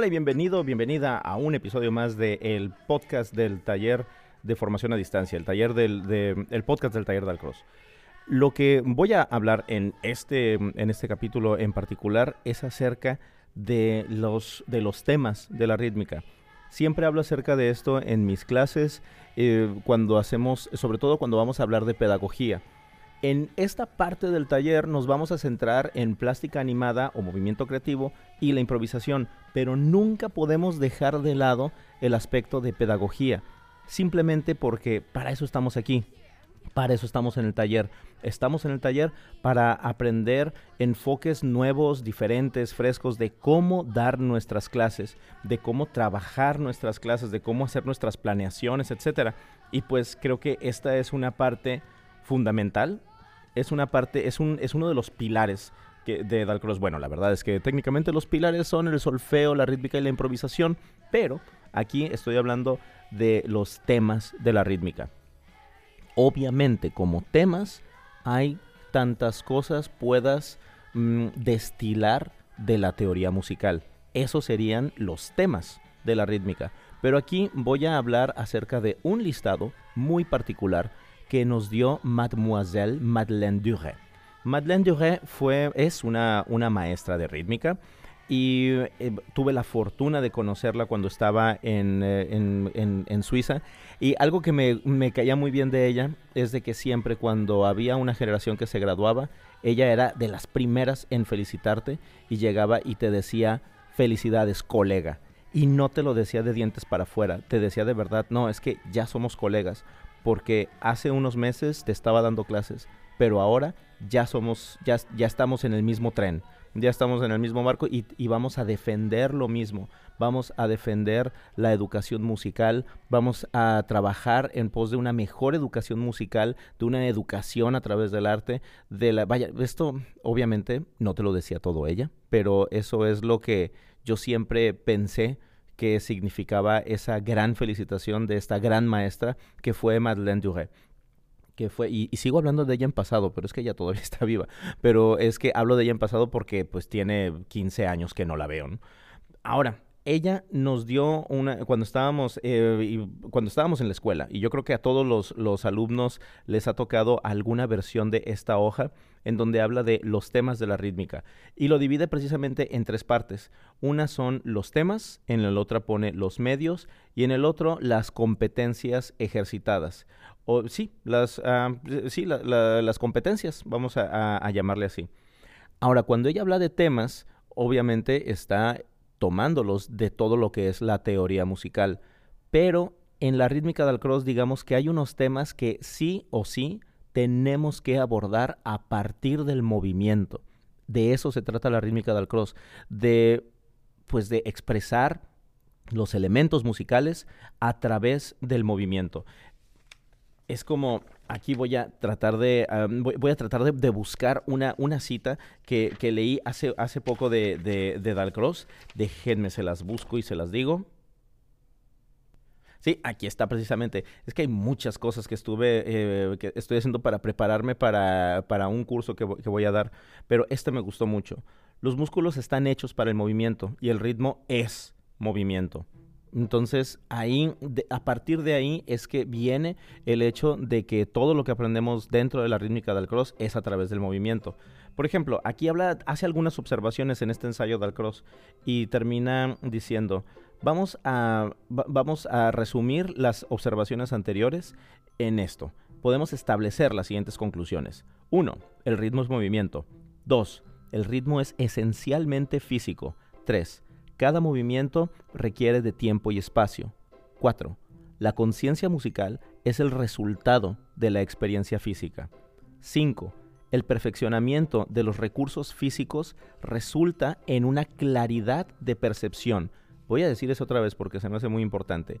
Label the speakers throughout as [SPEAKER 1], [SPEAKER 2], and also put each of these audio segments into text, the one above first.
[SPEAKER 1] Hola y bienvenido, bienvenida a un episodio más del podcast del taller de formación a distancia, el taller del el podcast del taller de Alcross. Lo que voy a hablar en este, en este capítulo en particular es acerca de los, de los temas de la rítmica. Siempre hablo acerca de esto en mis clases, eh, cuando hacemos, sobre todo cuando vamos a hablar de pedagogía. En esta parte del taller nos vamos a centrar en plástica animada o movimiento creativo y la improvisación, pero nunca podemos dejar de lado el aspecto de pedagogía, simplemente porque para eso estamos aquí, para eso estamos en el taller. Estamos en el taller para aprender enfoques nuevos, diferentes, frescos de cómo dar nuestras clases, de cómo trabajar nuestras clases, de cómo hacer nuestras planeaciones, etc. Y pues creo que esta es una parte fundamental, es una parte, es, un, es uno de los pilares que, de Dalcross. Bueno, la verdad es que técnicamente los pilares son el solfeo, la rítmica y la improvisación, pero aquí estoy hablando de los temas de la rítmica obviamente como temas hay tantas cosas puedas mm, destilar de la teoría musical. Esos serían los temas de la rítmica. Pero aquí voy a hablar acerca de un listado muy particular que nos dio Mademoiselle Madeleine Duret. Madeleine Duret fue, es una, una maestra de rítmica y eh, tuve la fortuna de conocerla cuando estaba en, eh, en, en, Suiza. Y algo que me, me, caía muy bien de ella es de que siempre cuando había una generación que se graduaba, ella era de las primeras en felicitarte y llegaba y te decía felicidades, colega. Y no te lo decía de dientes para afuera, te decía de verdad, no, es que ya somos colegas, porque hace unos meses te estaba dando clases, pero ahora ya somos, ya, ya estamos en el mismo tren ya estamos en el mismo marco y, vamos a defender lo mismo. Vamos a defender la educación musical, vamos a trabajar en pos de una mejor educación musical, de una educación a través del arte, de la vaya, esto obviamente no te lo decía todo ella, pero eso es lo que yo siempre pensé que significaba esa gran felicitación de esta gran maestra que fue Madeleine Duret que fue, y, sigo hablando de ella en pasado, pero es que ella todavía está viva, pero es que hablo de ella en pasado porque pues tiene 15 años que no la veo. Ahora, ella nos dio una, cuando estábamos, eh, cuando estábamos en la escuela, y yo creo que a todos los, los, alumnos les ha tocado alguna versión de esta hoja en donde habla de los temas de la rítmica, y lo divide precisamente en tres partes. Una son los temas, en la otra pone los medios, y en el otro las competencias ejercitadas o sí, las, ah, sí, las competencias, vamos a, llamarle así. Ahora, cuando ella habla de temas, obviamente está tomándolos de todo lo que es la teoría musical, pero en la rítmica del cross digamos que hay unos temas que sí o sí tenemos que abordar a partir del movimiento. De eso se trata la rítmica del cross, de pues de expresar los elementos musicales a través del movimiento es como aquí voy a tratar de voy, a tratar de, buscar una, una cita que, leí hace, hace poco de, de, Dalcross. Déjenme, se las busco y se las digo. Sí, aquí está precisamente. Es que hay muchas cosas que estuve, eh, que estoy haciendo para prepararme para, para un curso que, que voy a dar, pero este me gustó mucho. Los músculos están hechos para el movimiento y el ritmo es movimiento. Entonces, ahí, a partir de ahí es que viene el hecho de que todo lo que aprendemos dentro de la rítmica del cross es a través del movimiento. Por ejemplo, aquí habla, hace algunas observaciones en este ensayo del cross y termina diciendo, vamos a, vamos a resumir las observaciones anteriores en esto. Podemos establecer las siguientes conclusiones. 1. El ritmo es movimiento. 2. El ritmo es esencialmente físico. 3. Cada movimiento requiere de tiempo y espacio. 4. La conciencia musical es el resultado de la experiencia física. 5. El perfeccionamiento de los recursos físicos resulta en una claridad de percepción. Voy a decir eso otra vez porque se me hace muy importante.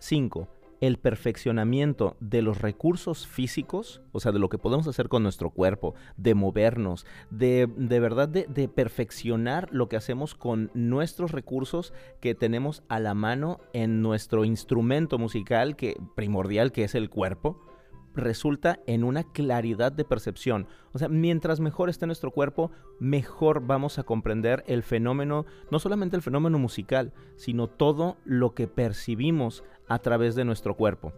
[SPEAKER 1] 5 el perfeccionamiento de los recursos físicos, o sea, de lo que podemos hacer con nuestro cuerpo, de movernos, de, de verdad de, de, perfeccionar lo que hacemos con nuestros recursos que tenemos a la mano en nuestro instrumento musical que, primordial que es el cuerpo. Resulta en una claridad de percepción. O sea, mientras mejor esté nuestro cuerpo, mejor vamos a comprender el fenómeno, no solamente el fenómeno musical, sino todo lo que percibimos a través de nuestro cuerpo.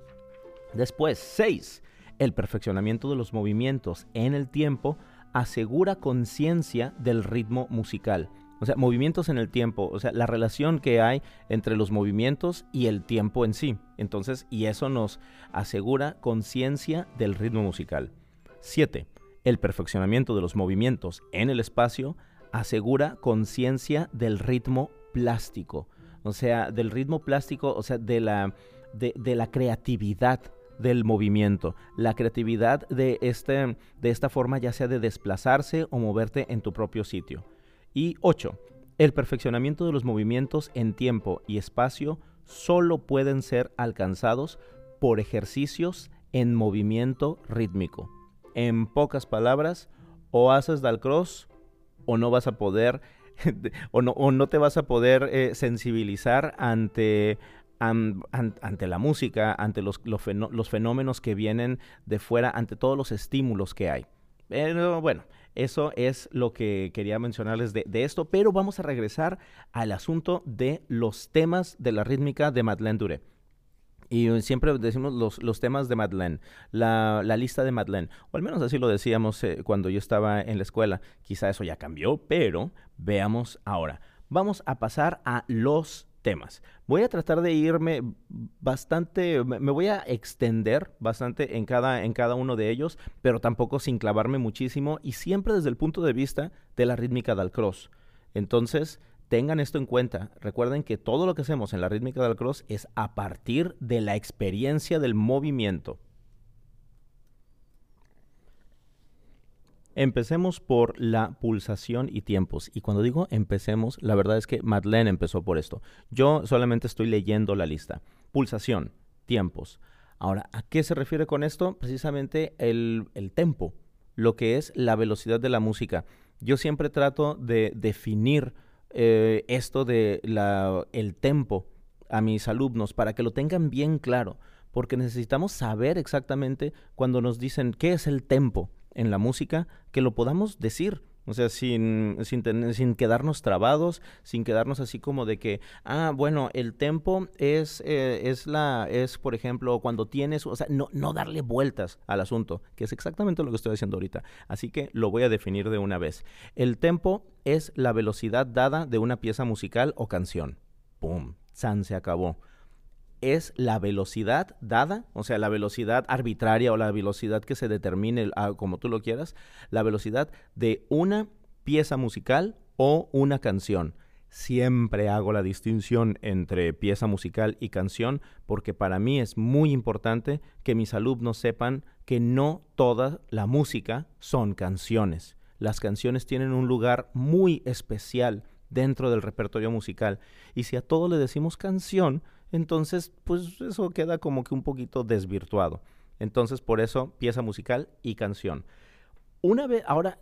[SPEAKER 1] Después, 6. El perfeccionamiento de los movimientos en el tiempo asegura conciencia del ritmo musical. O sea, movimientos en el tiempo, o sea, la relación que hay entre los movimientos y el tiempo en sí. Entonces, y eso nos asegura conciencia del ritmo musical. 7. El perfeccionamiento de los movimientos en el espacio asegura conciencia del ritmo plástico. O sea, del ritmo plástico, o sea, de la, de, de la creatividad del movimiento, la creatividad de, este, de esta forma ya sea de desplazarse o moverte en tu propio sitio. Y 8. El perfeccionamiento de los movimientos en tiempo y espacio solo pueden ser alcanzados por ejercicios en movimiento rítmico. En pocas palabras, o haces Dalcross o no vas a poder o, no, o no te vas a poder eh, sensibilizar ante, ante la música, ante los, los, fenómenos que vienen de fuera, ante todos los estímulos que hay. Pero bueno, eso es lo que quería mencionarles de, esto, pero vamos a regresar al asunto de los temas de la rítmica de Madeleine Dure. Y siempre decimos los, temas de Madeleine, la, lista de Madeleine, o al menos así lo decíamos eh, cuando yo estaba en la escuela. Quizá eso ya cambió, pero veamos ahora. Vamos a pasar a los Voy a tratar de irme bastante, me voy a extender bastante en cada, en cada uno de ellos, pero tampoco sin clavarme muchísimo y siempre desde el punto de vista de la rítmica del cross. Entonces, tengan esto en cuenta. Recuerden que todo lo que hacemos en la rítmica del cross es a partir de la experiencia del movimiento. Empecemos por la pulsación y tiempos. Y cuando digo empecemos, la verdad es que Madeleine empezó por esto. Yo solamente estoy leyendo la lista. Pulsación, tiempos. Ahora, ¿a qué se refiere con esto? Precisamente el, el tempo, lo que es la velocidad de la música. Yo siempre trato de definir eh, esto de la, el tempo a mis alumnos para que lo tengan bien claro, porque necesitamos saber exactamente cuando nos dicen qué es el tempo en la música que lo podamos decir. O sea, sin, sin, sin, quedarnos trabados, sin quedarnos así como de que, ah, bueno, el tempo es, eh, es la, es, por ejemplo, cuando tienes, o sea, no, no darle vueltas al asunto, que es exactamente lo que estoy haciendo ahorita. Así que lo voy a definir de una vez. El tempo es la velocidad dada de una pieza musical o canción. ¡Pum! San se acabó es la velocidad dada, o sea, la velocidad arbitraria o la velocidad que se determine ah, como tú lo quieras, la velocidad de una pieza musical o una canción. Siempre hago la distinción entre pieza musical y canción porque para mí es muy importante que mis alumnos sepan que no toda la música son canciones. Las canciones tienen un lugar muy especial dentro del repertorio musical y si a todo le decimos canción, entonces, pues eso queda como que un poquito desvirtuado. Entonces, por eso, pieza musical y canción. Una vez, ahora,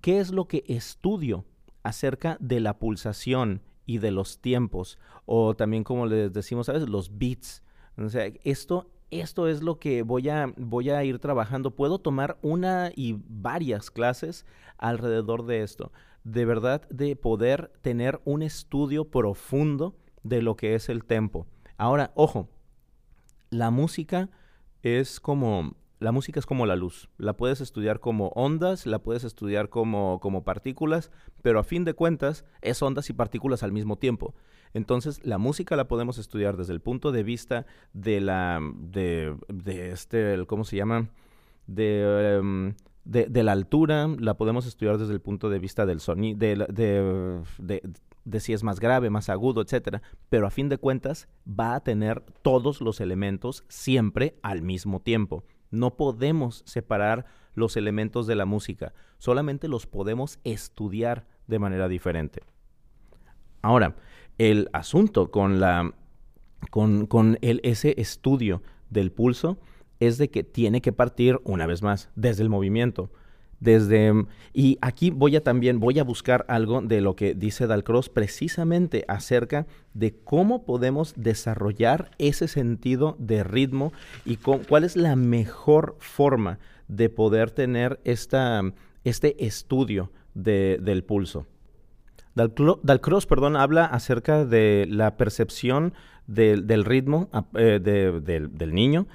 [SPEAKER 1] ¿qué es lo que estudio acerca de la pulsación y de los tiempos? O también, como les decimos a veces, los beats. O sea, esto, esto es lo que voy a, voy a ir trabajando. Puedo tomar una y varias clases alrededor de esto. De verdad, de poder tener un estudio profundo de lo que es el tempo. Ahora, ojo, la música es como la música es como la luz. La puedes estudiar como ondas, la puedes estudiar como, como partículas, pero a fin de cuentas es ondas y partículas al mismo tiempo. Entonces, la música la podemos estudiar desde el punto de vista de la, de, de este, ¿cómo se llama? De, em, de, de, la altura, la podemos estudiar desde el punto de vista del sonido, de, de, de si es más grave, más agudo, etcétera, pero a fin de cuentas va a tener todos los elementos siempre al mismo tiempo. No podemos separar los elementos de la música, solamente los podemos estudiar de manera diferente. Ahora, el asunto con la con, con el, ese estudio del pulso es de que tiene que partir una vez más desde el movimiento. Desde, y aquí voy a también, voy a buscar algo de lo que dice Dalcross precisamente acerca de cómo podemos desarrollar ese sentido de ritmo y cuál es la mejor forma de poder tener esta, este estudio del pulso. Dalcross, perdón, habla acerca de la percepción del ritmo eh, del niño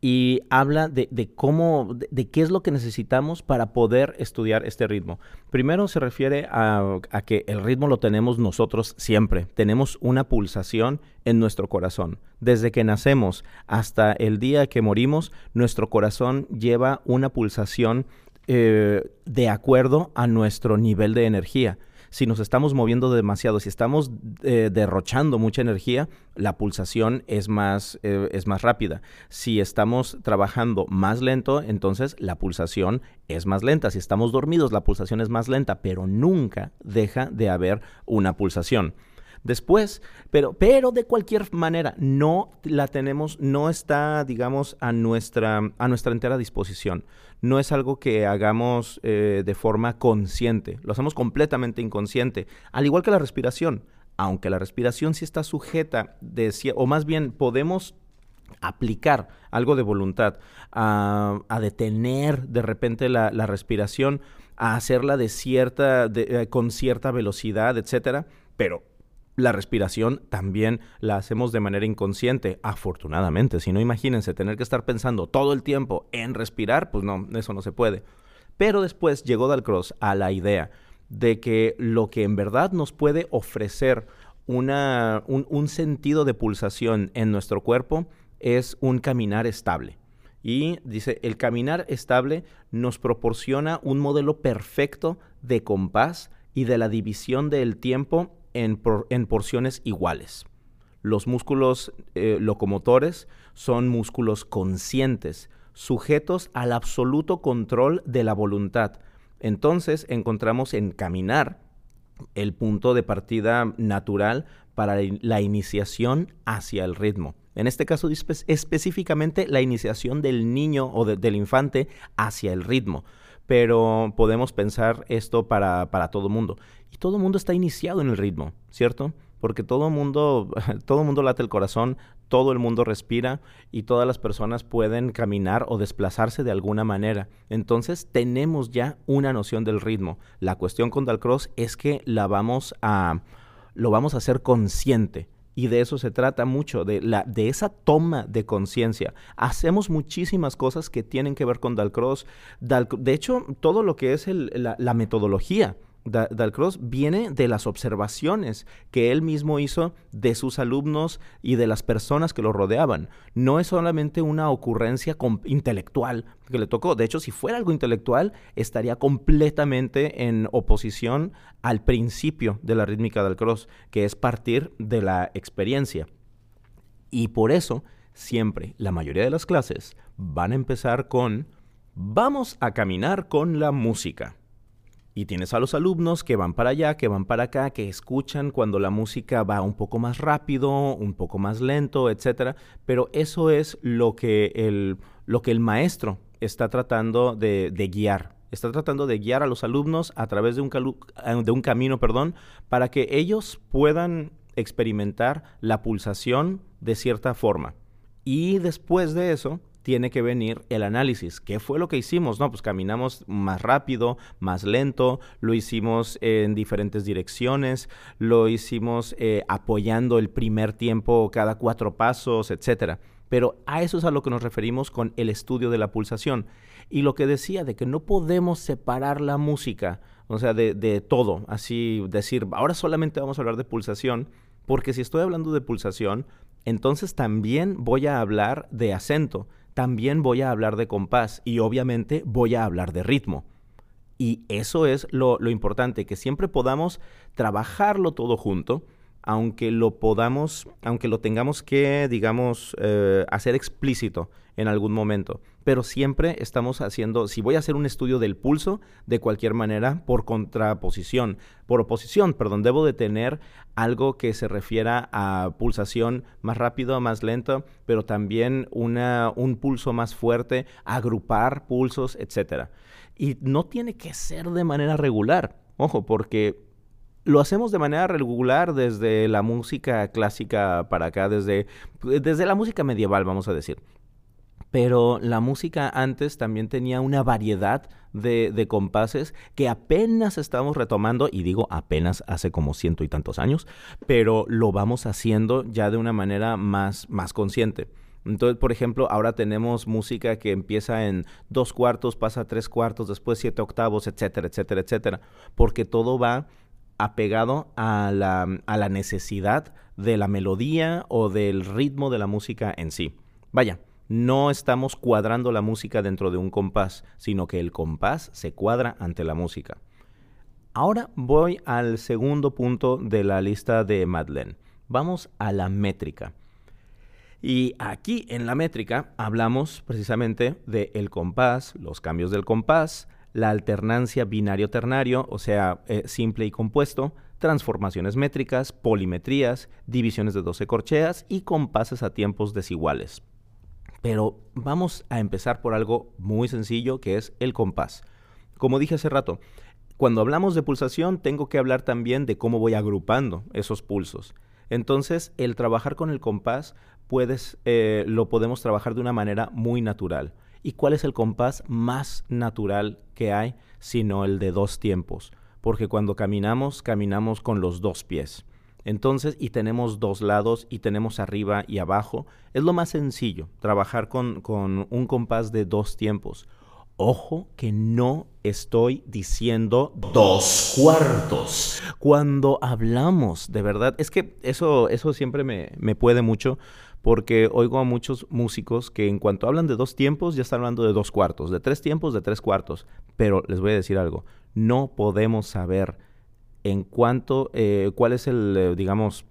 [SPEAKER 1] y habla de, cómo, de, qué es lo que necesitamos para poder estudiar este ritmo. Primero se refiere a, que el ritmo lo tenemos nosotros siempre. Tenemos una pulsación en nuestro corazón. Desde que nacemos hasta el día que morimos, nuestro corazón lleva una pulsación eh, de acuerdo a nuestro nivel de energía si nos estamos moviendo demasiado, si estamos eh, derrochando mucha energía, la pulsación es más, eh, es más rápida. Si estamos trabajando más lento, entonces la pulsación es más lenta. Si estamos dormidos, la pulsación es más lenta, pero nunca deja de haber una pulsación después, pero, pero de cualquier manera no la tenemos, no está, digamos, a nuestra, a nuestra entera disposición. No es algo que hagamos eh, de forma consciente, lo hacemos completamente inconsciente, al igual que la respiración, aunque la respiración sí está sujeta, de, o más bien podemos aplicar algo de voluntad, a, detener de repente la, respiración, a hacerla de cierta, eh, con cierta velocidad, etcétera, pero la respiración también la hacemos de manera inconsciente, afortunadamente. Si no, imagínense tener que estar pensando todo el tiempo en respirar, pues no, eso no se puede. Pero después llegó Dalcross a la idea de que lo que en verdad nos puede ofrecer una, un, un sentido de pulsación en nuestro cuerpo es un caminar estable. Y dice, el caminar estable nos proporciona un modelo perfecto de compás y de la división del tiempo en, porciones iguales. Los músculos eh, locomotores son músculos conscientes, sujetos al absoluto control de la voluntad. Entonces encontramos en caminar el punto de partida natural para la iniciación hacia el ritmo. En este caso específicamente la iniciación del niño o del infante hacia el ritmo pero podemos pensar esto para, para todo mundo. Y todo mundo está iniciado en el ritmo, ¿cierto? Porque todo mundo, todo mundo late el corazón, todo el mundo respira y todas las personas pueden caminar o desplazarse de alguna manera. Entonces tenemos ya una noción del ritmo. La cuestión con Dalcross es que la vamos a, lo vamos a hacer consciente y de eso se trata mucho, de, la, de esa toma de conciencia. Hacemos muchísimas cosas que tienen que ver con Dalcross. de hecho, todo lo que es la metodología Dalcross viene de las observaciones que él mismo hizo de sus alumnos y de las personas que lo rodeaban. No es solamente una ocurrencia intelectual que le tocó. De hecho, si fuera algo intelectual, estaría completamente en oposición al principio de la rítmica Dalcross, que es partir de la experiencia. Y por eso, siempre, la mayoría de las clases van a empezar con vamos a caminar con la música. Y tienes a los alumnos que van para allá, que van para acá, que escuchan cuando la música va un poco más rápido, un poco más lento, etc. Pero eso es lo que el, lo que el maestro está tratando de, guiar. Está tratando de guiar a los alumnos a través de un, eh, de un camino, perdón, para que ellos puedan experimentar la pulsación de cierta forma. Y después de eso, tiene que venir el análisis. ¿Qué fue lo que hicimos? No, pues caminamos más rápido, más lento, lo hicimos en diferentes direcciones, lo hicimos eh, apoyando el primer tiempo cada cuatro pasos, etcétera. Pero a eso es a lo que nos referimos con el estudio de la pulsación. Y lo que decía de que no podemos separar la música, o sea, de, de todo, así decir, ahora solamente vamos a hablar de pulsación, porque si estoy hablando de pulsación, entonces también voy a hablar de acento también voy a hablar de compás y obviamente voy a hablar de ritmo. Y eso es lo, importante, que siempre podamos trabajarlo todo junto aunque lo podamos, aunque lo tengamos que, digamos, eh, hacer explícito en algún momento. Pero siempre estamos haciendo, si voy a hacer un estudio del pulso, de cualquier manera, por contraposición, por oposición, perdón, debo de tener algo que se refiera a pulsación más rápido, más lento, pero también un pulso más fuerte, agrupar pulsos, etc. Y no tiene que ser de manera regular, ojo, porque lo hacemos de manera regular desde la música clásica para acá, desde, desde la música medieval, vamos a decir pero la música antes también tenía una variedad de, compases que apenas estamos retomando, y digo apenas hace como ciento y tantos años, pero lo vamos haciendo ya de una manera más, más consciente. Entonces, por ejemplo, ahora tenemos música que empieza en dos cuartos, pasa a tres cuartos, después siete octavos, etcétera, etcétera, etcétera, porque todo va apegado a la, a la necesidad de la melodía o del ritmo de la música en sí. Vaya, no estamos cuadrando la música dentro de un compás, sino que el compás se cuadra ante la música. Ahora voy al segundo punto de la lista de Madeleine. Vamos a la métrica. Y aquí en la métrica hablamos precisamente del el compás, los cambios del compás, la alternancia binario-ternario, o sea, eh, simple y compuesto, transformaciones métricas, polimetrías, divisiones de 12 corcheas y compases a tiempos desiguales. Pero vamos a empezar por algo muy sencillo que es el compás. Como dije hace rato, cuando hablamos de pulsación tengo que hablar también de cómo voy agrupando esos pulsos. Entonces, el trabajar con el compás puedes, eh, lo podemos trabajar de una manera muy natural. ¿Y cuál es el compás más natural que hay, sino el de dos tiempos? Porque cuando caminamos, caminamos con los dos pies. Entonces, y tenemos dos lados y tenemos arriba y abajo. Es lo más sencillo, trabajar con, un compás de dos tiempos. Ojo que no estoy diciendo dos cuartos. Cuando hablamos, de verdad, es que eso, eso siempre me, me puede mucho porque oigo a muchos músicos que en cuanto hablan de dos tiempos ya están hablando de dos cuartos, de tres tiempos, de tres cuartos. Pero les voy a decir algo, no podemos saber en cuanto, eh, cuál es el, eh, digamos,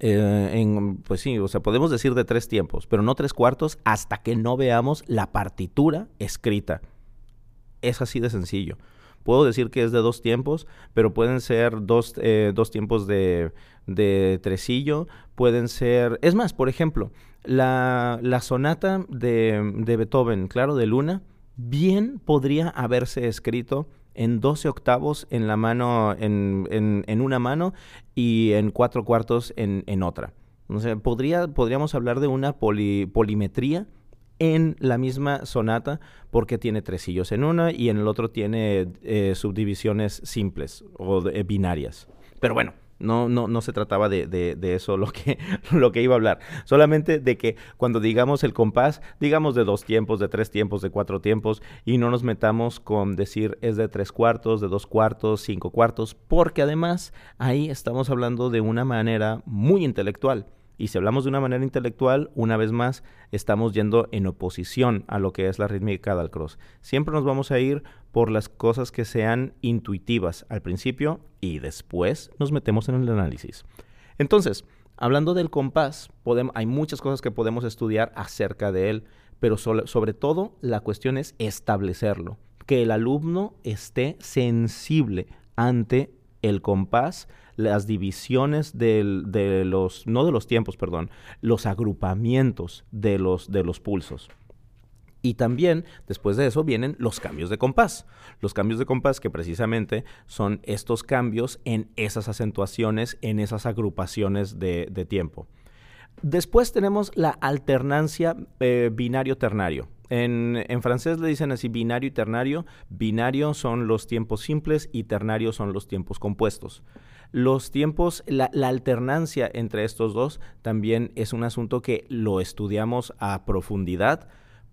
[SPEAKER 1] eh, en, pues sí, o sea, podemos decir de tres tiempos, pero no tres cuartos hasta que no veamos la partitura escrita. Es así de sencillo. Puedo decir que es de dos tiempos, pero pueden ser dos, dos tiempos de, de, tresillo, pueden ser... Es más, por ejemplo, la, la sonata de, de Beethoven, claro, de Luna, bien podría haberse escrito en 12 octavos en la mano, en, en, una mano y en cuatro cuartos en, en otra. O podría, podríamos hablar de una polimetría en la misma sonata porque tiene tresillos en una y en el otro tiene eh, subdivisiones simples o binarias. Pero bueno, no, no, no se trataba de, de, eso lo que, lo que iba a hablar. Solamente de que cuando digamos el compás, digamos de dos tiempos, de tres tiempos, de cuatro tiempos, y no nos metamos con decir es de tres cuartos, de dos cuartos, cinco cuartos, porque además ahí estamos hablando de una manera muy intelectual. Y si hablamos de una manera intelectual, una vez más, estamos yendo en oposición a lo que es la rítmica del cross. Siempre nos vamos a ir por las cosas que sean intuitivas al principio y después nos metemos en el análisis. Entonces, hablando del compás, hay muchas cosas que podemos estudiar acerca de él, pero sobre todo la cuestión es establecerlo, que el alumno esté sensible ante el compás, las divisiones de los, no de los tiempos, perdón, los agrupamientos de los, de los pulsos. Y también, después de eso, vienen los cambios de compás. Los cambios de compás que precisamente son estos cambios en esas acentuaciones, en esas agrupaciones de, tiempo. Después tenemos la alternancia eh, binario-ternario. En, francés le dicen así binario y ternario. Binario son los tiempos simples y ternario son los tiempos compuestos. Los tiempos, la, alternancia entre estos dos también es un asunto que lo estudiamos a profundidad,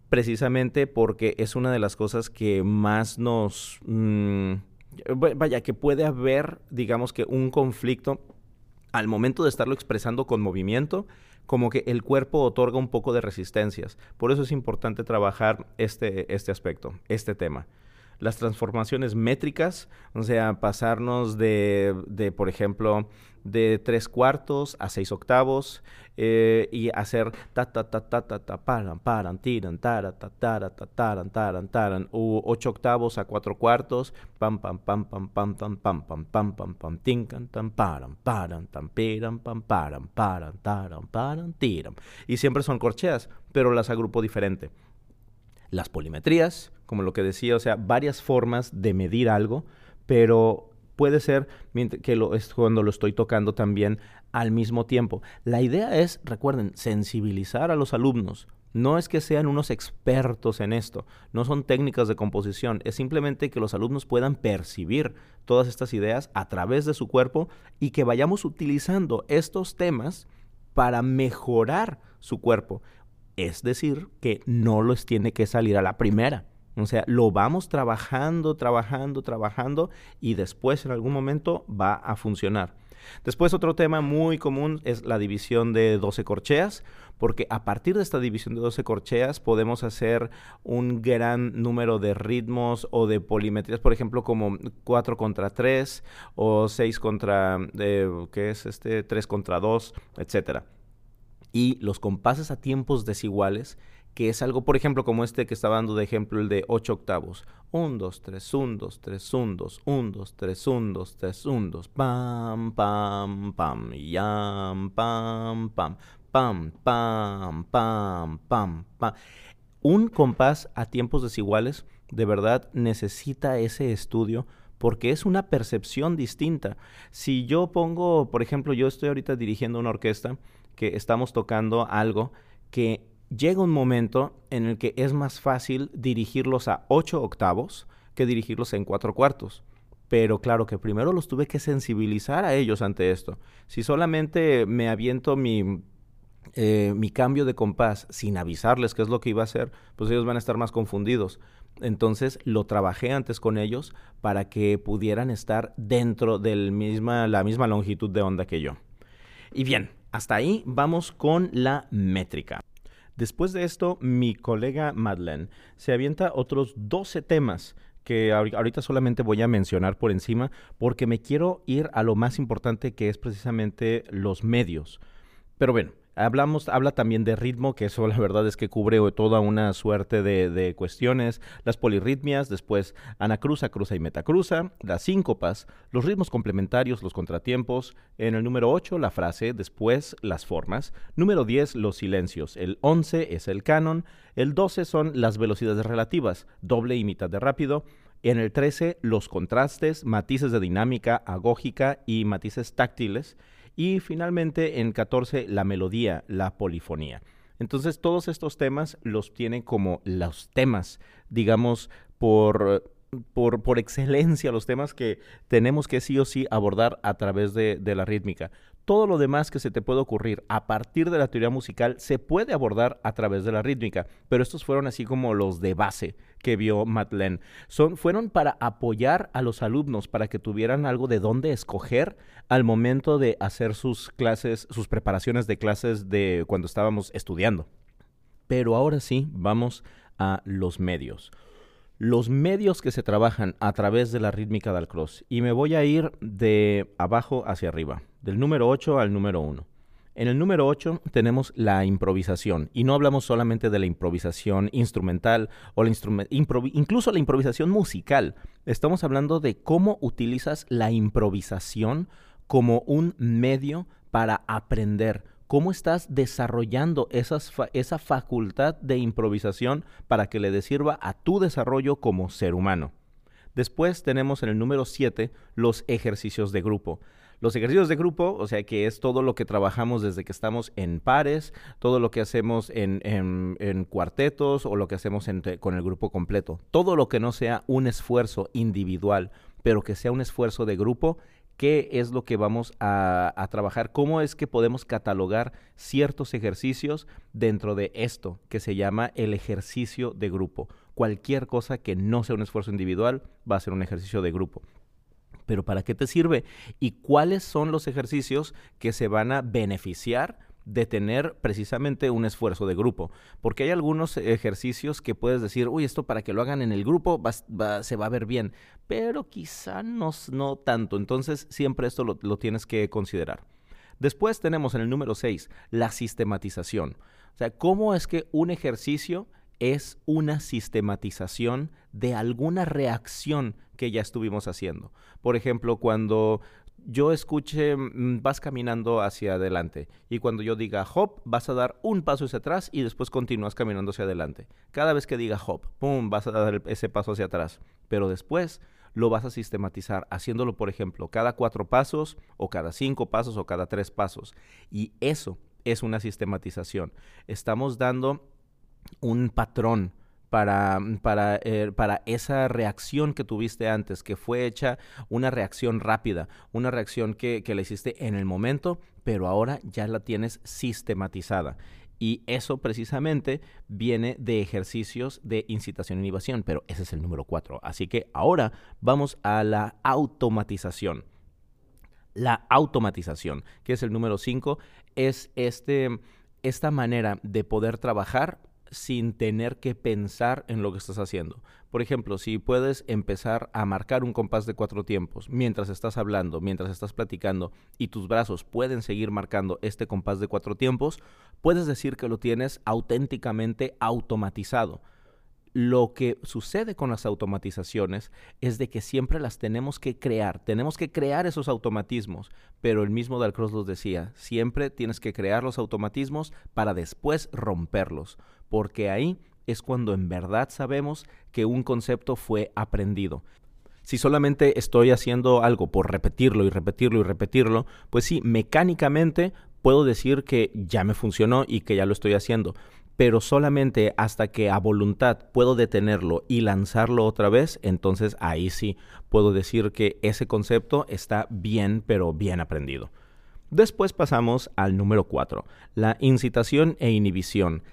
[SPEAKER 1] precisamente porque es una de las cosas que más nos... Mm, vaya, que puede haber, digamos que un conflicto al momento de estarlo expresando con movimiento como que el cuerpo otorga un poco de resistencias. Por eso es importante trabajar este, este aspecto, este tema. Las transformaciones métricas, o sea, pasarnos de, de por ejemplo, de tres cuartos a seis octavos eh, y hacer ta ta ta ta ta ta paran paran tiran tara ta tara ta taran taran taran u ocho octavos a cuatro cuartos pam pam pam pam pam pam pam pam pam pam pam tincan tan paran paran tan piran pam paran paran taran paran tiran y siempre son corcheas pero las agrupo diferente las polimetrías como lo que decía o sea varias formas de medir algo pero puede ser que lo, es cuando lo estoy tocando también al mismo tiempo. La idea es, recuerden, sensibilizar a los alumnos. No es que sean unos expertos en esto, no son técnicas de composición, es simplemente que los alumnos puedan percibir todas estas ideas a través de su cuerpo y que vayamos utilizando estos temas para mejorar su cuerpo. Es decir, que no les tiene que salir a la primera o sea, lo vamos trabajando, trabajando, trabajando y después en algún momento va a funcionar. Después otro tema muy común es la división de 12 corcheas, porque a partir de esta división de 12 corcheas podemos hacer un gran número de ritmos o de polimetrías, por ejemplo, como 4 contra 3 o 6 contra, eh, ¿qué es este? 3 contra 2, etcétera. Y los compases a tiempos desiguales que es algo, por ejemplo, como este que estaba dando de ejemplo, el de 8 octavos. 1, 2, 3, 1, 2, 3, 1, 2, 1, 2, 3, 1, 2, 3, 1, 2, pam, pam, pam, yam, pam, pam, pam, pam, pam, pam, pam. Un compás a tiempos desiguales de verdad necesita ese estudio porque es una percepción distinta. Si yo pongo, por ejemplo, yo estoy ahorita dirigiendo una orquesta que estamos tocando algo que llega un momento en el que es más fácil dirigirlos a ocho octavos que dirigirlos en cuatro cuartos. Pero claro que primero los tuve que sensibilizar a ellos ante esto. Si solamente me aviento mi, eh, mi cambio de compás sin avisarles qué es lo que iba a hacer, pues ellos van a estar más confundidos. Entonces lo trabajé antes con ellos para que pudieran estar dentro de misma, la misma longitud de onda que yo. Y bien, hasta ahí vamos con la métrica. Después de esto, mi colega Madeleine se avienta otros 12 temas que ahorita solamente voy a mencionar por encima porque me quiero ir a lo más importante que es precisamente los medios. Pero bueno, Hablamos, habla también de ritmo, que eso la verdad es que cubre toda una suerte de, cuestiones, las polirritmias, después anacruza, cruza y metacruza, las síncopas, los ritmos complementarios, los contratiempos, en el número 8 la frase, después las formas, número 10 los silencios, el 11 es el canon, el 12 son las velocidades relativas, doble y mitad de rápido, en el 13 los contrastes, matices de dinámica, agógica y matices táctiles, y finalmente en 14 la melodía, la polifonía. Entonces todos estos temas los tienen como los temas, digamos, por por, por, excelencia los temas que tenemos que sí o sí abordar a través de, de, la rítmica todo lo demás que se te puede ocurrir a partir de la teoría musical se puede abordar a través de la rítmica, pero estos fueron así como los de base que vio Madeleine. Fueron para apoyar a los alumnos, para que tuvieran algo de dónde escoger al momento de hacer sus clases, sus preparaciones de clases de cuando estábamos estudiando. Pero ahora sí, vamos a los medios los medios que se trabajan a través de la rítmica del cross. Y me voy a ir de abajo hacia arriba del número 8 al número 1. En el número 8 tenemos la improvisación, y no hablamos solamente de la improvisación instrumental o la incluso la improvisación musical. Estamos hablando de cómo utilizas la improvisación como un medio para aprender, cómo estás desarrollando esa facultad de improvisación para que le sirva a tu desarrollo como ser humano. Después tenemos en el número 7 los ejercicios de grupo. Los ejercicios de grupo, o sea que es todo lo que trabajamos desde que estamos en pares, todo lo que hacemos en, en, cuartetos o lo que hacemos con el grupo completo. Todo lo que no sea un esfuerzo individual, pero que sea un esfuerzo de grupo, qué es lo que vamos a, a, trabajar, cómo es que podemos catalogar ciertos ejercicios dentro de esto que se llama el ejercicio de grupo. Cualquier cosa que no sea un esfuerzo individual va a ser un ejercicio de grupo pero ¿para qué te sirve? ¿Y cuáles son los ejercicios que se van a beneficiar de tener precisamente un esfuerzo de grupo. Porque hay algunos ejercicios que puedes decir, uy, esto para que lo hagan en el grupo se va a ver bien, pero quizá no, no tanto. Entonces siempre esto lo, lo tienes que considerar. Después tenemos en el número 6 la sistematización. O sea, ¿cómo es que un ejercicio es una sistematización de alguna reacción que ya estuvimos haciendo? Por ejemplo, cuando yo escuche, mm, vas caminando hacia adelante y cuando yo diga hop, vas a dar un paso hacia atrás y después continúas caminando hacia adelante. Cada vez que diga hop, pum, vas a dar ese paso hacia atrás. Pero después lo vas a sistematizar haciéndolo, por ejemplo, cada cuatro pasos o cada cinco pasos o cada tres pasos. Y eso es una sistematización. Estamos dando un patrón para, para, eh, para, esa reacción que tuviste antes, que fue hecha una reacción rápida, una reacción que, que la hiciste en el momento, pero ahora ya la tienes sistematizada. Y eso precisamente viene de ejercicios de incitación e innovación, pero ese es el número cuatro. Así que ahora vamos a la automatización. La automatización, que es el número cinco, es este, esta manera de poder trabajar sin tener que pensar en lo que estás haciendo. Por ejemplo, si puedes empezar a marcar un compás de cuatro tiempos mientras estás hablando, mientras estás platicando y tus brazos pueden seguir marcando este compás de cuatro tiempos, puedes decir que lo tienes auténticamente automatizado. Lo que sucede con las automatizaciones es de que siempre las tenemos que crear, tenemos que crear esos automatismos, pero el mismo Dalcross los decía, siempre tienes que crear los automatismos para después romperlos, porque ahí es cuando en verdad sabemos que un concepto fue aprendido. Si solamente estoy haciendo algo por repetirlo y repetirlo y repetirlo, pues sí, mecánicamente puedo decir que ya me funcionó y que ya lo estoy haciendo pero solamente hasta que a voluntad puedo detenerlo y lanzarlo otra vez, entonces ahí sí puedo decir que ese concepto está bien, pero bien aprendido. Después pasamos al número 4, la incitación e inhibición.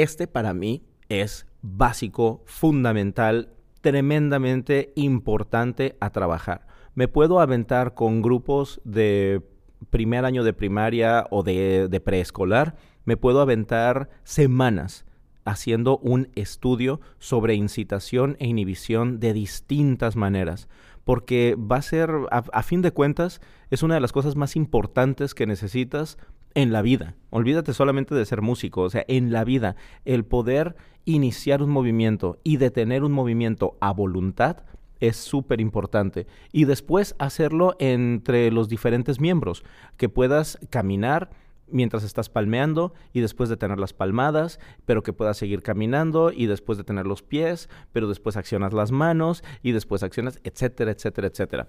[SPEAKER 1] Este para mí es básico, fundamental, tremendamente importante a trabajar. Me puedo aventar con grupos de primer año de primaria o de, preescolar me puedo aventar semanas haciendo un estudio sobre incitación e inhibición de distintas maneras, porque va a ser, a, fin de cuentas, es una de las cosas más importantes que necesitas en la vida. Olvídate solamente de ser músico, o sea, en la vida, el poder iniciar un movimiento y detener un movimiento a voluntad es súper importante. Y después hacerlo entre los diferentes miembros, que puedas caminar, mientras estás palmeando y después de tener las palmadas, pero que puedas seguir caminando y después de tener los pies, pero después accionas las manos y después accionas, etcétera, etcétera, etcétera.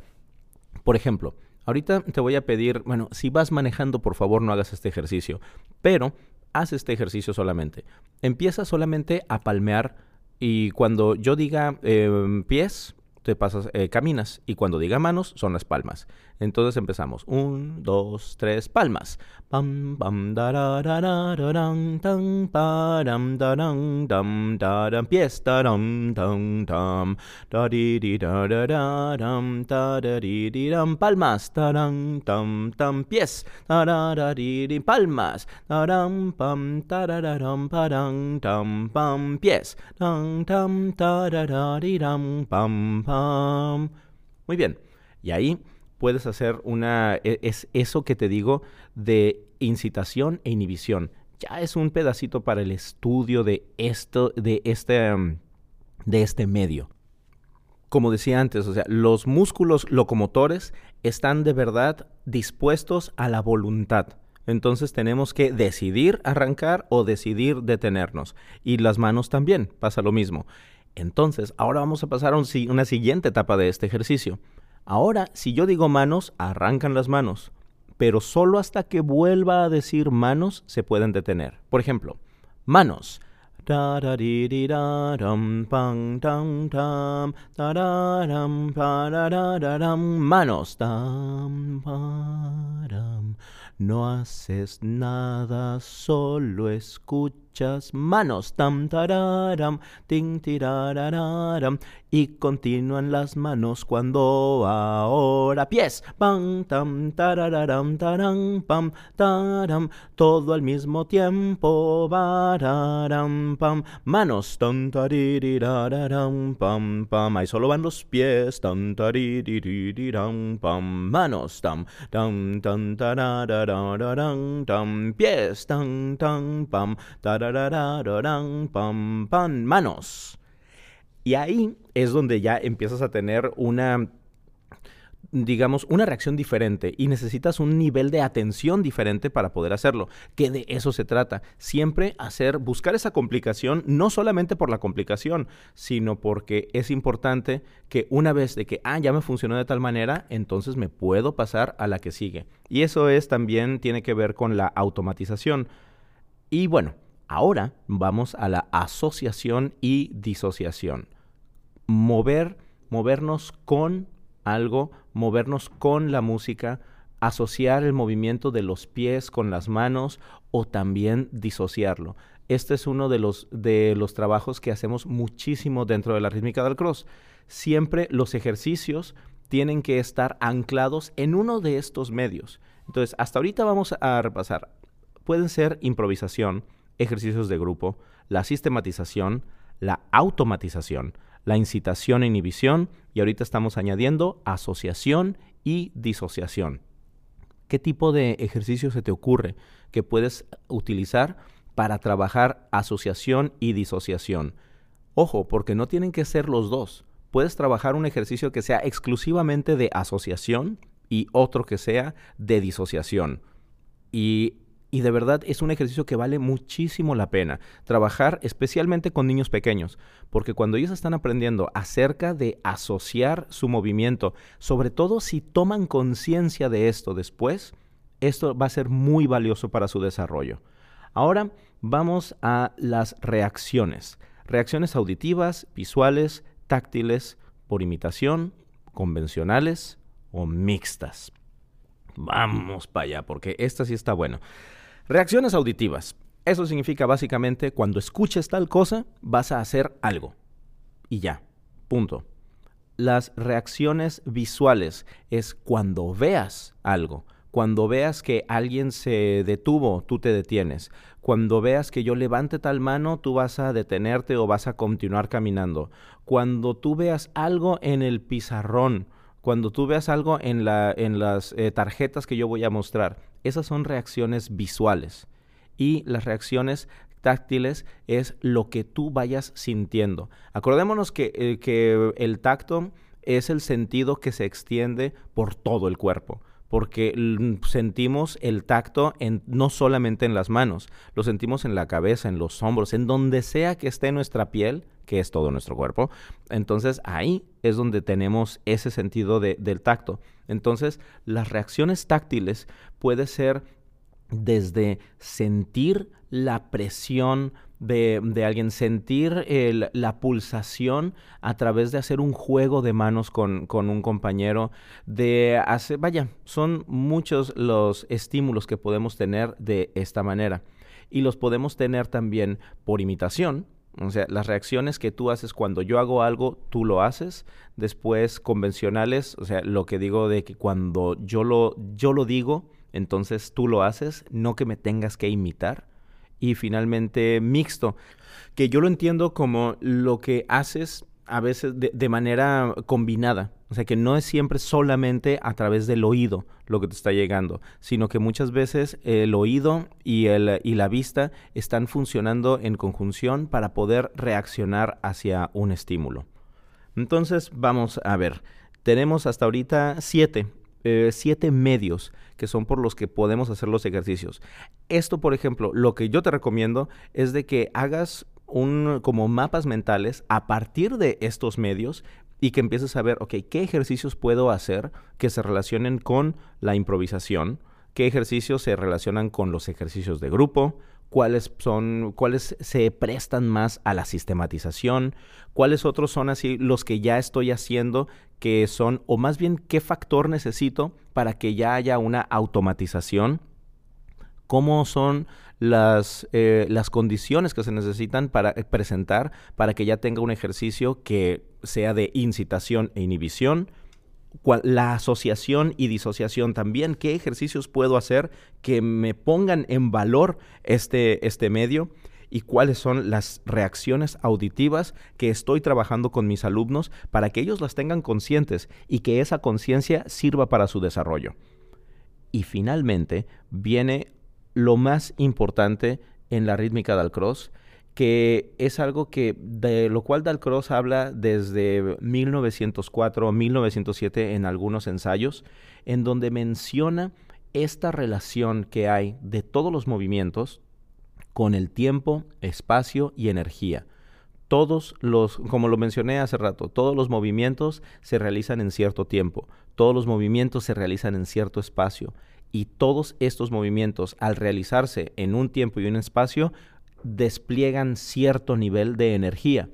[SPEAKER 1] Por ejemplo, ahorita te voy a pedir, bueno, si vas manejando, por favor no hagas este ejercicio, pero haz este ejercicio solamente. Empieza solamente a palmear y cuando yo diga em, pies, te pasas, eh, caminas y cuando diga manos son las palmas. Entonces empezamos. Un, dos, tres, palmas. Pam, pam, tam, param, daram, dam, daram, pies, daram, dam, dam, dariri, darararam, daririram, palmas, daram, tam, tam, pies, darariri, palmas, daram, pam, tarararam, param, tam, pam, pies, dam, tam, tararariram, pam, pam. Muy bien. Y ahí puedes hacer una, e, es eso que te digo de incitación e inhibición. Ya es un pedacito para el estudio de esto, de este, mm, de este medio. Como decía antes, o sea, los músculos locomotores están de verdad dispuestos a la voluntad. Entonces tenemos que decidir arrancar o decidir detenernos. Y las manos también, pasa lo mismo. Entonces, ahora vamos a pasar a una siguiente etapa de este ejercicio. Ahora, si yo digo manos, arrancan las manos, pero solo hasta que vuelva a decir manos se pueden detener. Por ejemplo, manos. Manos. No haces nada, solo escuchas manos. Tam tararam, ting tirararam. Y continúan las manos cuando ahora pies. Pam tam tarararam taram pam taram. Todo al mismo tiempo. Bararam pam. Manos. Tam taririraram pam pam. Ahí solo van los pies. Tam tariririram pam. Manos. Tam tam tam tam. Pies. Tam tam pam. Tararararam Manos. Y ahí es donde ya empiezas a tener una digamos, una reacción diferente y necesitas un nivel de atención diferente para poder hacerlo, que de eso se trata. Siempre hacer, buscar esa complicación, no solamente por la complicación, sino porque es importante que una vez de que, ah, ya me funcionó de tal manera, entonces me puedo pasar a la que sigue. Y eso es también, tiene que ver con la automatización. Y bueno, ahora vamos a la asociación y disociación mover, movernos con algo, movernos con la música, asociar el movimiento de los pies con las manos o también disociarlo. Este es uno de los, de los trabajos que hacemos muchísimo dentro de la rítmica del cross. Siempre los ejercicios tienen que estar anclados en uno de estos medios. Entonces, hasta ahorita vamos a repasar. Pueden ser improvisación, ejercicios de grupo, la sistematización, la automatización, la incitación e inhibición y ahorita estamos añadiendo asociación y disociación. ¿Qué tipo de ejercicio se te ocurre que puedes utilizar para trabajar asociación y disociación? Ojo, porque no tienen que ser los dos. Puedes trabajar un ejercicio que sea exclusivamente de asociación y otro que sea de disociación. Y y de verdad es un ejercicio que vale muchísimo la pena trabajar especialmente con niños pequeños, porque cuando ellos están aprendiendo acerca de asociar su movimiento, sobre todo si toman conciencia de esto después, esto va a ser muy valioso para su desarrollo. Ahora vamos a las reacciones. Reacciones auditivas, visuales, táctiles, por imitación, convencionales o mixtas. Vamos para allá, porque esta sí está bueno. Reacciones auditivas. Eso significa básicamente cuando escuches tal cosa, vas a hacer algo. Y ya. Punto. Las reacciones visuales es cuando veas algo. Cuando veas que alguien se detuvo, tú te detienes. Cuando veas que yo levante tal mano, tú vas a detenerte o vas a continuar caminando. Cuando tú veas algo en el pizarrón, cuando tú veas algo en, la, las eh, tarjetas que yo voy a mostrar, esas son reacciones visuales. Y las reacciones táctiles es lo que tú vayas sintiendo. Acordémonos que, eh, que el tacto es el sentido que se extiende por todo el cuerpo porque sentimos el tacto en, no solamente en las manos, lo sentimos en la cabeza, en los hombros, en donde sea que esté nuestra piel, que es todo nuestro cuerpo. Entonces ahí es donde tenemos ese sentido del tacto. Entonces las reacciones táctiles puede ser desde sentir la presión de, alguien, sentir la pulsación a través de hacer un juego de manos con, un compañero, de hacer, vaya, son muchos los estímulos que podemos tener de esta manera. Y los podemos tener también por imitación, o sea, las reacciones que tú haces cuando yo hago algo, tú lo haces. Después, convencionales, o sea, lo que digo de que cuando yo lo, yo lo digo, entonces tú lo haces, no que me tengas que imitar y finalmente mixto, que yo lo entiendo como lo que haces a veces de, manera combinada. O sea, que no es siempre solamente a través del oído lo que te está llegando, sino que muchas veces el oído y, el, y la vista están funcionando en conjunción para poder reaccionar hacia un estímulo. Entonces, vamos a ver. Tenemos hasta ahorita siete eh, siete medios que son por los que podemos hacer los ejercicios. Esto, por ejemplo, lo que yo te recomiendo es de que hagas un, como mapas mentales a partir de estos medios y que empieces a ver, ok, ¿qué ejercicios puedo hacer que se relacionen con la improvisación? ¿Qué ejercicios se relacionan con los ejercicios de grupo? Cuáles son, cuáles se prestan más a la sistematización, cuáles otros son así los que ya estoy haciendo que son, o más bien qué factor necesito para que ya haya una automatización cómo son las, eh, las condiciones que se necesitan para eh, presentar para que ya tenga un ejercicio que sea de incitación e inhibición, la asociación y disociación también, qué ejercicios puedo hacer que me pongan en valor este, este medio y cuáles son las reacciones auditivas que estoy trabajando con mis alumnos para que ellos las tengan conscientes y que esa conciencia sirva para su desarrollo. Y finalmente viene lo más importante en la rítmica del cross, que es algo que de lo cual Dalcross habla desde 1904 o 1907 en algunos ensayos, en donde menciona esta relación que hay de todos los movimientos con el tiempo, espacio y energía. Todos los, como lo mencioné hace rato, todos los movimientos se realizan en cierto tiempo, todos los movimientos se realizan en cierto espacio y todos estos movimientos al realizarse en un tiempo y un espacio despliegan cierto nivel de energía.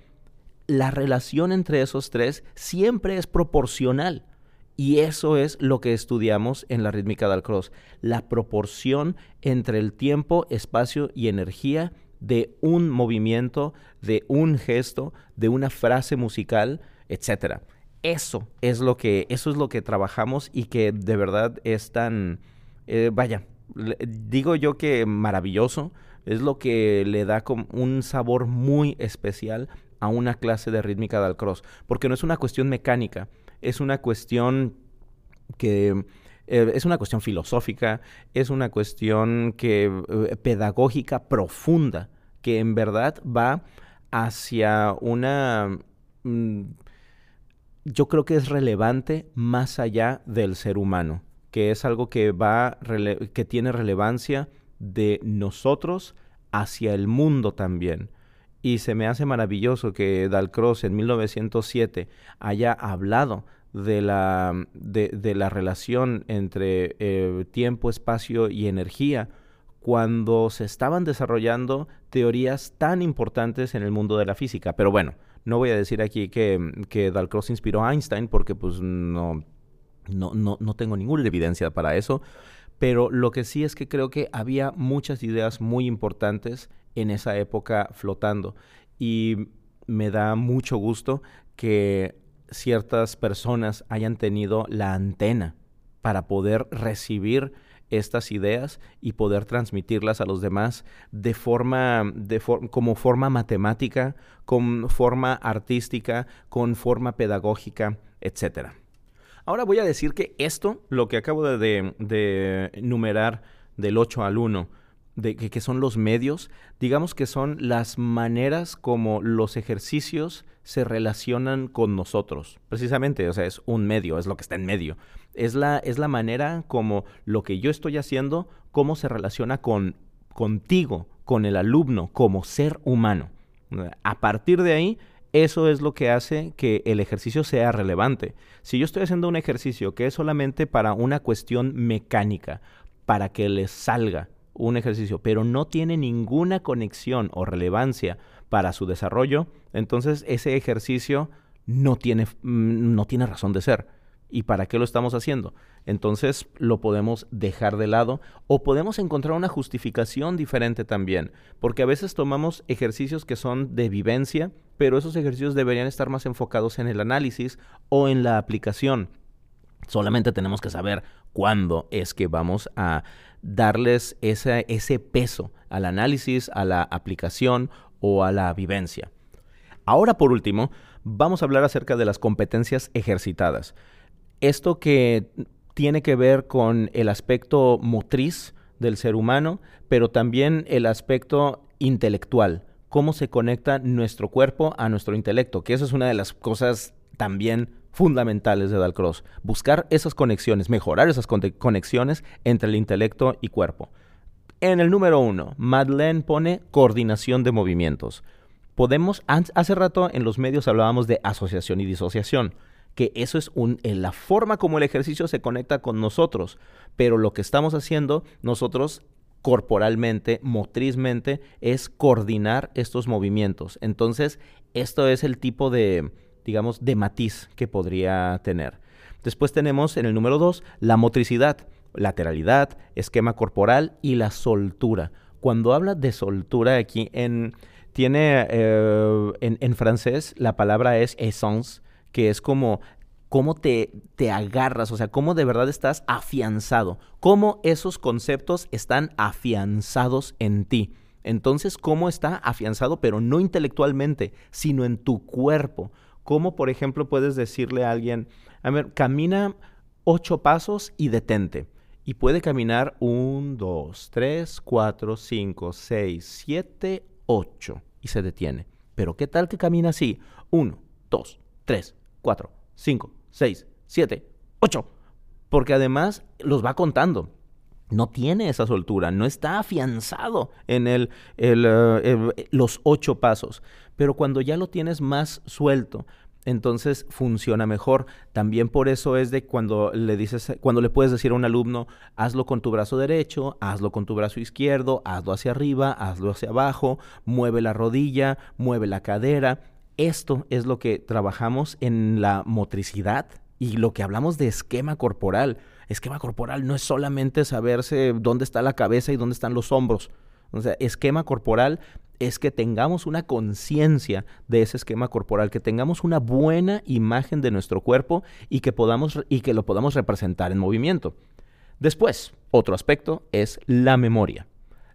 [SPEAKER 1] La relación entre esos tres siempre es proporcional. Y eso es lo que estudiamos en la rítmica del cross, la proporción entre el tiempo, espacio y energía de un movimiento, de un gesto, de una frase musical, etc. Eso es lo que, eso es lo que trabajamos y que de verdad es tan, eh, vaya, digo yo que maravilloso, es lo que le da un sabor muy especial a una clase de rítmica del cross, porque no es una cuestión mecánica, es una cuestión que eh, es una cuestión filosófica, es una cuestión que eh, pedagógica profunda, que en verdad va hacia una mm, yo creo que es relevante más allá del ser humano, que es algo que va que tiene relevancia de nosotros hacia el mundo también. Y se me hace maravilloso que Dalcross en 1907 haya hablado de la, de, la relación entre eh, tiempo, espacio y energía cuando se estaban desarrollando teorías tan importantes en el mundo de la física. Pero bueno, no voy a decir aquí que, que Dalcross inspiró a Einstein porque pues no, no, no, no tengo ninguna evidencia para eso pero lo que sí es que creo que había muchas ideas muy importantes en esa época flotando y me da mucho gusto que ciertas personas hayan tenido la antena para poder recibir estas ideas y poder transmitirlas a los demás de forma de como forma matemática, con forma artística, con forma pedagógica, etcétera. Ahora voy a decir que esto, lo que acabo de, numerar del 8 al 1, de, que, que, son los medios, digamos que son las maneras como los ejercicios se relacionan con nosotros. Precisamente, o sea, es un medio, es lo que está en medio. Es la, es la manera como lo que yo estoy haciendo, cómo se relaciona con contigo, con el alumno, como ser humano. A partir de ahí, eso es lo que hace que el ejercicio sea relevante. Si yo estoy haciendo un ejercicio que es solamente para una cuestión mecánica, para que les salga un ejercicio, pero no tiene ninguna conexión o relevancia para su desarrollo, entonces ese ejercicio no tiene, mm, no tiene razón de ser. ¿Y para qué lo estamos haciendo? Entonces lo podemos dejar de lado o podemos encontrar una justificación diferente también, porque a veces tomamos ejercicios que son de vivencia, pero esos ejercicios deberían estar más enfocados en el análisis o en la aplicación. Solamente tenemos que saber cuándo es que vamos a darles ese, peso al análisis, a la aplicación o a la vivencia. Ahora, por último, vamos a hablar acerca de las competencias ejercitadas. Esto que tiene que ver con el aspecto motriz del ser humano, pero también el aspecto intelectual, cómo se conecta nuestro cuerpo a nuestro intelecto, que eso es una de las cosas también fundamentales de Dalcross, buscar esas conexiones, mejorar esas conexiones entre el intelecto y cuerpo. En el número uno, Madeleine pone coordinación de movimientos. Podemos, hace rato en los medios hablábamos de asociación y disociación que eso es un, en la forma como el ejercicio se conecta con nosotros, pero lo que estamos haciendo nosotros corporalmente, motrizmente, es coordinar estos movimientos. Entonces, esto es el tipo de, digamos, de matiz que podría tener. Después tenemos en el número dos la motricidad, lateralidad, esquema corporal y la soltura. Cuando habla de soltura aquí, en, tiene eh, en, francés la palabra es essence, que es como cómo te, te agarras, o sea, cómo de verdad estás afianzado, cómo esos conceptos están afianzados en ti. Entonces, ¿cómo está afianzado, pero no intelectualmente, sino en tu cuerpo? ¿Cómo, por ejemplo, puedes decirle a alguien, a ver, camina ocho pasos y detente? Y puede caminar un, dos, tres, cuatro, cinco, seis, siete, ocho. Y se detiene. Pero ¿qué tal que camina así? Uno, dos, tres, cuatro, cinco, seis, siete, ocho. Porque además los va contando no tiene esa soltura, no está afianzado en el, eh, los ocho pasos. Pero cuando ya lo tienes más suelto, entonces funciona mejor. También por eso es de cuando le dices, cuando le puedes decir a un alumno, hazlo con tu brazo derecho, hazlo con tu brazo izquierdo, hazlo hacia arriba, hazlo hacia abajo, mueve la rodilla, mueve la cadera. Esto es lo que trabajamos en la motricidad y lo que hablamos de esquema corporal esquema corporal no es solamente saberse dónde está la cabeza y dónde están los hombros. O sea, esquema corporal es que tengamos una conciencia de ese esquema corporal, que tengamos una buena imagen de nuestro cuerpo y que podamos y que lo podamos representar en movimiento. Después, otro aspecto es la memoria.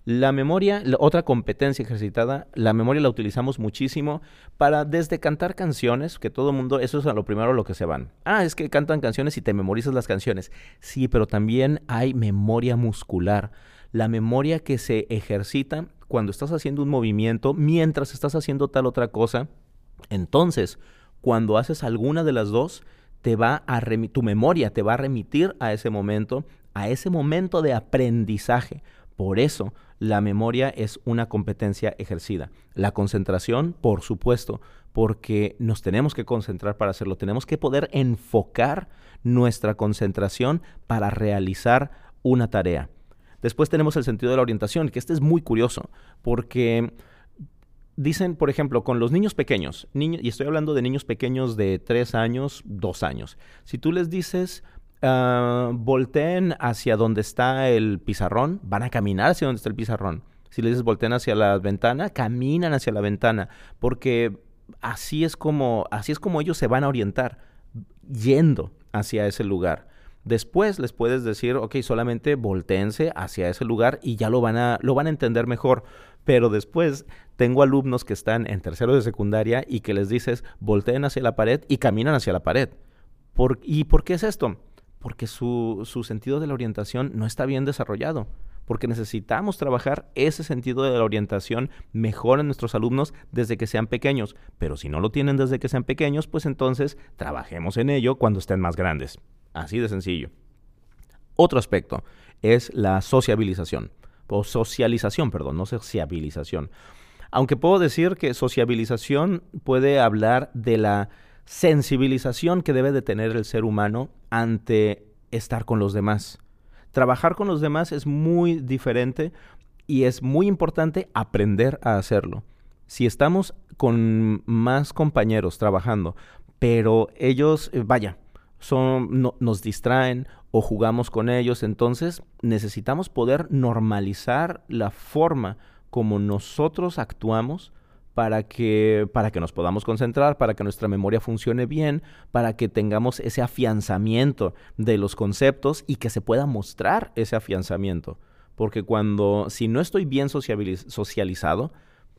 [SPEAKER 1] La memoria, otra competencia ejercitada, la memoria la utilizamos muchísimo para desde cantar canciones, que todo mundo, eso es a lo primero a lo que se van. Ah, es que cantan canciones y te memorizas las canciones. Sí, pero también hay memoria muscular. La memoria que se ejercita cuando estás haciendo un movimiento, mientras estás haciendo tal otra cosa. Entonces, cuando haces alguna de las dos, te va a tu memoria te va a remitir a ese momento, a ese momento de aprendizaje. Por eso la memoria es una competencia ejercida. La concentración, por supuesto, porque nos tenemos que concentrar para hacerlo. Tenemos que poder enfocar nuestra concentración para realizar una tarea. Después tenemos el sentido de la orientación, que este es muy curioso, porque dicen, por ejemplo, con los niños pequeños, y estoy hablando de niños pequeños de 3 años, 2 años, si tú les dices, uh, volteen hacia donde está el pizarrón, van a caminar hacia donde está el pizarrón. Si les dices volteen hacia la ventana, caminan hacia la ventana, porque así es como, así es como ellos se van a orientar, yendo hacia ese lugar. Después les puedes decir, ok, solamente volteense hacia ese lugar y ya lo van a, lo van a entender mejor. Pero después tengo alumnos que están en tercero de secundaria y que les dices, volteen hacia la pared y caminan hacia la pared. ¿Y por qué es esto? Porque su, sentido de la orientación no está bien desarrollado porque necesitamos trabajar ese sentido de la orientación mejor en nuestros alumnos desde que sean pequeños. Pero si no lo tienen desde que sean pequeños, pues entonces trabajemos en ello cuando estén más grandes. Así de sencillo. Otro aspecto es la sociabilización, o socialización, perdón, no sociabilización. Aunque puedo decir que sociabilización puede hablar de la sensibilización que debe de tener el ser humano ante estar con los demás. Trabajar con los demás es muy diferente y es muy importante aprender a hacerlo. Si estamos con más compañeros trabajando, pero ellos, eh, vaya, son, nos distraen o jugamos con ellos, entonces necesitamos poder normalizar la forma como nosotros actuamos para que, para que nos podamos concentrar, para que nuestra memoria funcione bien, para que tengamos ese afianzamiento de los conceptos y que se pueda mostrar ese afianzamiento. Porque cuando, si no estoy bien socializado,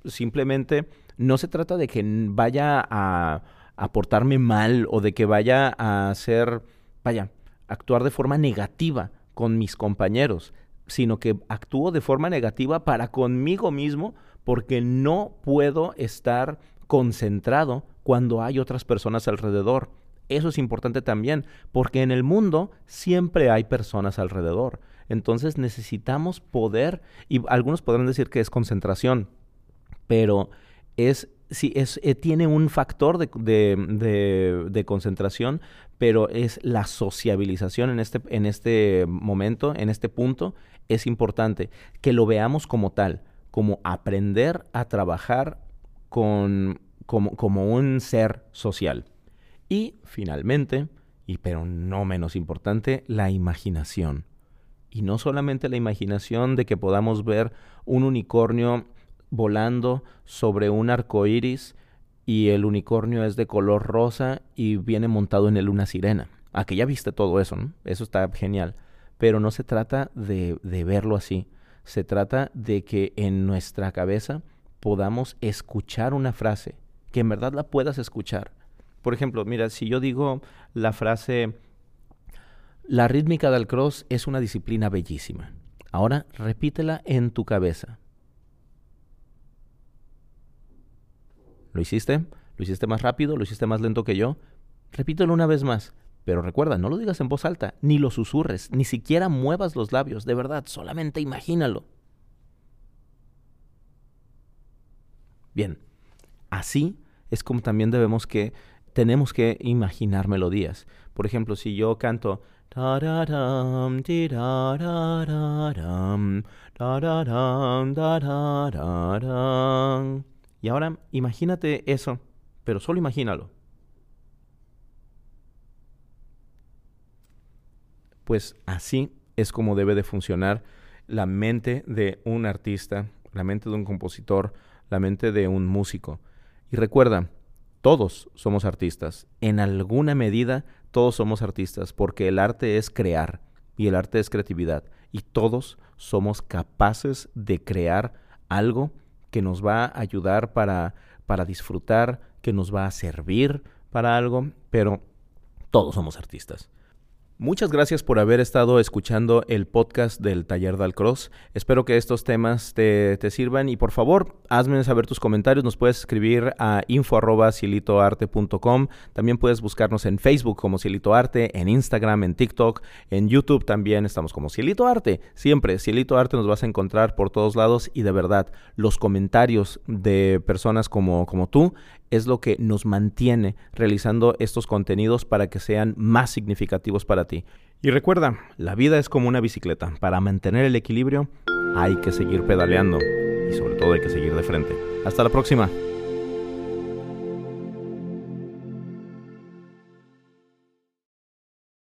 [SPEAKER 1] simplemente no se trata de que vaya a, a portarme mal o de que vaya a hacer, vaya, actuar de forma negativa con mis compañeros, sino que actúo de forma negativa para conmigo mismo porque no puedo estar concentrado cuando hay otras personas alrededor. Eso es importante también, porque en el mundo siempre hay personas alrededor. Entonces necesitamos poder, y algunos podrán decir que es concentración, pero es, sí, es, eh, tiene un factor de, de, de, concentración, pero es la sociabilización en este, en este momento, en este punto, es importante que lo veamos como tal como aprender a trabajar con, como, como un ser social. Y finalmente, y pero no menos importante, la imaginación. Y no solamente la imaginación de que podamos ver un unicornio volando sobre un arco iris y el unicornio es de color rosa y viene montado en él una sirena. Ah, que ya viste todo eso, ¿no? Eso está genial. Pero no se trata de, de verlo así. Se trata de que en nuestra cabeza podamos escuchar una frase, que en verdad la puedas escuchar. Por ejemplo, mira, si yo digo la frase, la rítmica del cross es una disciplina bellísima. Ahora repítela en tu cabeza. ¿Lo hiciste? ¿Lo hiciste más rápido? ¿Lo hiciste más lento que yo? Repítelo una vez más. Pero recuerda, no lo digas en voz alta, ni lo susurres, ni siquiera muevas los labios, de verdad, solamente imagínalo. Bien, así es como también debemos que, tenemos que imaginar melodías. Por ejemplo, si yo canto y ahora imagínate eso, pero solo imagínalo. Pues así es como debe de funcionar la mente de un artista, la mente de un compositor, la mente de un músico. Y recuerda, todos somos artistas. En alguna medida, todos somos artistas, porque el arte es crear y el arte es creatividad. Y todos somos capaces de crear algo que nos va a ayudar para, para disfrutar, que nos va a servir para algo, pero todos somos artistas. Muchas gracias por haber estado escuchando el podcast del Taller Dal Cross. Espero que estos temas te, sirvan y por favor hazme saber tus comentarios. Nos puedes escribir a info.silitoarte.com. También puedes buscarnos en Facebook como Silito Arte, en Instagram, en TikTok, en YouTube también estamos como Silito Arte. Siempre, Silito Arte nos vas a encontrar por todos lados y de verdad los comentarios de personas como, como tú es lo que nos mantiene realizando estos contenidos para que sean más significativos Y recuerda, la vida es como una bicicleta. Para mantener el equilibrio hay que seguir pedaleando y sobre todo hay que seguir de frente. Hasta la próxima.